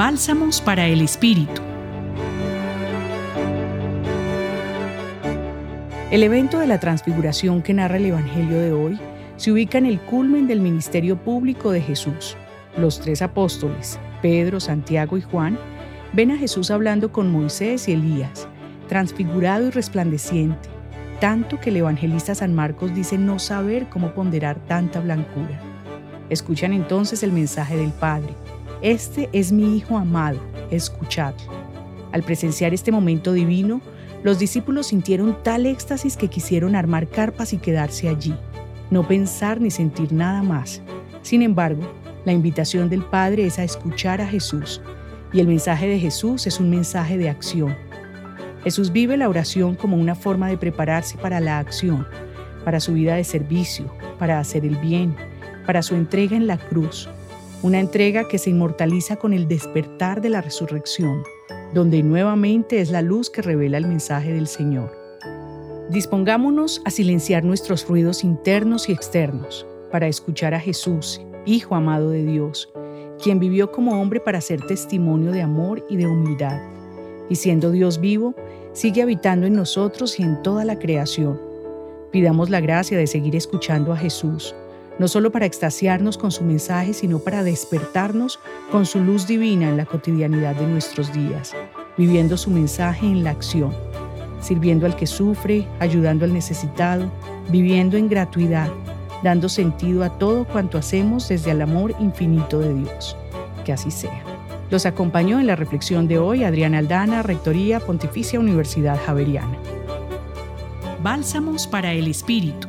Bálsamos para el Espíritu. El evento de la transfiguración que narra el Evangelio de hoy se ubica en el culmen del ministerio público de Jesús. Los tres apóstoles, Pedro, Santiago y Juan, ven a Jesús hablando con Moisés y Elías, transfigurado y resplandeciente, tanto que el evangelista San Marcos dice no saber cómo ponderar tanta blancura. Escuchan entonces el mensaje del Padre. Este es mi Hijo amado, escuchadlo. Al presenciar este momento divino, los discípulos sintieron tal éxtasis que quisieron armar carpas y quedarse allí, no pensar ni sentir nada más. Sin embargo, la invitación del Padre es a escuchar a Jesús, y el mensaje de Jesús es un mensaje de acción. Jesús vive la oración como una forma de prepararse para la acción, para su vida de servicio, para hacer el bien, para su entrega en la cruz, una entrega que se inmortaliza con el despertar de la resurrección donde nuevamente es la luz que revela el mensaje del Señor. Dispongámonos a silenciar nuestros ruidos internos y externos para escuchar a Jesús, Hijo amado de Dios, quien vivió como hombre para ser testimonio de amor y de humildad. Y siendo Dios vivo, sigue habitando en nosotros y en toda la creación. Pidamos la gracia de seguir escuchando a Jesús, no solo para extasiarnos con su mensaje, sino para despertarnos con su luz divina en la cotidianidad de nuestros días, viviendo su mensaje en la acción, sirviendo al que sufre, ayudando al necesitado, viviendo en gratuidad, dando sentido a todo cuanto hacemos desde el amor infinito de Dios. Que así sea. Los acompañó en la reflexión de hoy Adriana Aldana, Rectoría Pontificia Universidad Javeriana. Bálsamos para el Espíritu